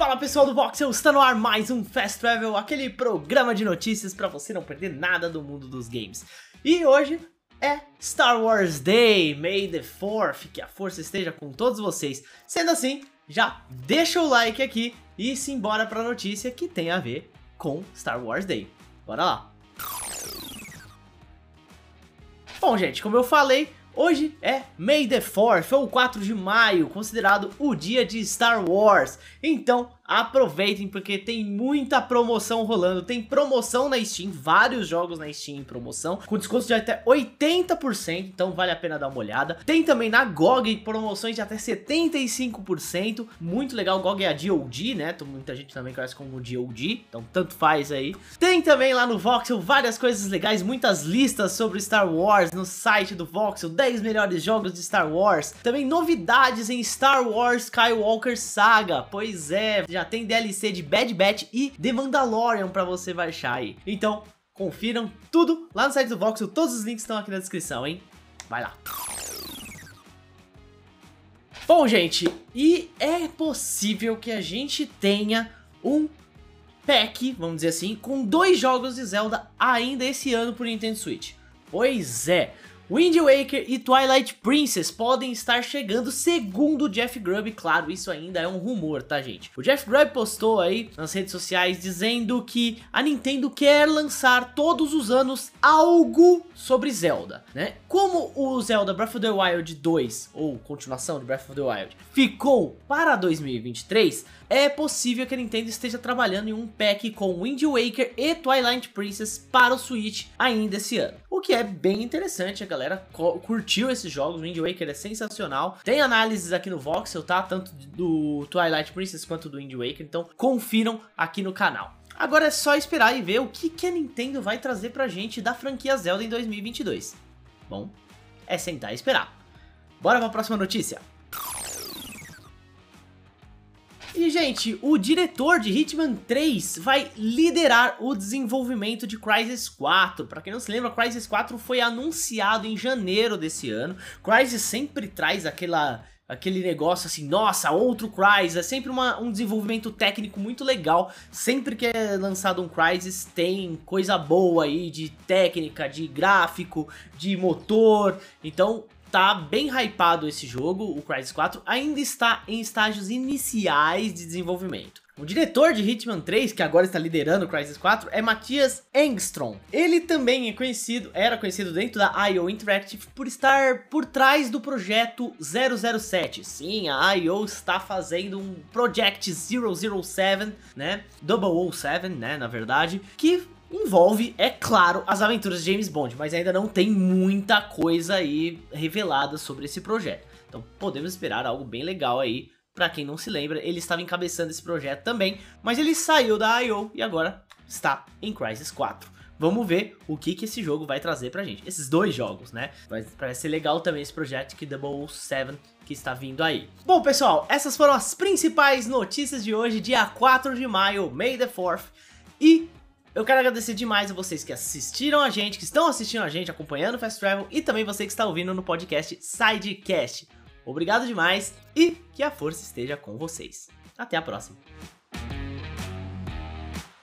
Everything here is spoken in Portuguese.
Fala pessoal do Voxel, está no ar mais um Fast Travel, aquele programa de notícias para você não perder nada do mundo dos games. E hoje é Star Wars Day, May the 4th, que a força esteja com todos vocês. Sendo assim, já deixa o like aqui e simbora para a notícia que tem a ver com Star Wars Day. Bora lá! Bom gente, como eu falei, Hoje é May the 4th, ou 4 de maio, considerado o dia de Star Wars. Então, aproveitem porque tem muita promoção rolando, tem promoção na Steam, vários jogos na Steam em promoção, com desconto de até 80%, então vale a pena dar uma olhada. Tem também na GOG promoções de até 75%, muito legal, GOG é a DOD, né, muita gente também conhece como DOD, então tanto faz aí. Tem também lá no Voxel várias coisas legais, muitas listas sobre Star Wars no site do Voxel, 10 melhores jogos de Star Wars, também novidades em Star Wars Skywalker Saga, pois é, já já tem DLC de Bad Batch e The Mandalorian pra você baixar aí. Então, confiram tudo lá no site do Voxel, todos os links estão aqui na descrição, hein? Vai lá. Bom, gente, e é possível que a gente tenha um pack, vamos dizer assim, com dois jogos de Zelda ainda esse ano pro Nintendo Switch. Pois é, Wind Waker e Twilight Princess podem estar chegando segundo o Jeff Grubb, claro, isso ainda é um rumor, tá gente? O Jeff Grubb postou aí nas redes sociais dizendo que a Nintendo quer lançar todos os anos algo sobre Zelda, né? Como o Zelda Breath of the Wild 2, ou continuação de Breath of the Wild, ficou para 2023, é possível que a Nintendo esteja trabalhando em um pack com Wind Waker e Twilight Princess para o Switch ainda esse ano. O que é bem interessante, a galera curtiu esses jogos, Wind Waker é sensacional. Tem análises aqui no Voxel, tá? Tanto do Twilight Princess quanto do Wind Waker, então confiram aqui no canal. Agora é só esperar e ver o que, que a Nintendo vai trazer pra gente da franquia Zelda em 2022. Bom, é sentar e esperar. Bora pra próxima notícia. E, gente, o diretor de Hitman 3 vai liderar o desenvolvimento de Crysis 4. Pra quem não se lembra, Crysis 4 foi anunciado em janeiro desse ano. Crysis sempre traz aquela aquele negócio assim, nossa, outro Crysis, é sempre uma, um desenvolvimento técnico muito legal, sempre que é lançado um Crysis tem coisa boa aí de técnica, de gráfico, de motor, então tá bem hypado esse jogo, o Crysis 4, ainda está em estágios iniciais de desenvolvimento. O diretor de Hitman 3, que agora está liderando o Crysis 4, é Matthias Engstrom. Ele também é conhecido, era conhecido dentro da IO Interactive por estar por trás do projeto 007. Sim, a IO está fazendo um Project 007, né? 007, né, na verdade, que envolve, é claro, as aventuras de James Bond, mas ainda não tem muita coisa aí revelada sobre esse projeto. Então podemos esperar algo bem legal aí. Pra quem não se lembra, ele estava encabeçando esse projeto também, mas ele saiu da I.O. e agora está em Crysis 4. Vamos ver o que, que esse jogo vai trazer pra gente. Esses dois jogos, né? Mas parece ser legal também esse projeto que Double 7 que está vindo aí. Bom, pessoal, essas foram as principais notícias de hoje, dia 4 de maio, May the 4th. E eu quero agradecer demais a vocês que assistiram a gente, que estão assistindo a gente, acompanhando o Fast Travel e também você que está ouvindo no podcast Sidecast. Obrigado demais e que a força esteja com vocês. Até a próxima.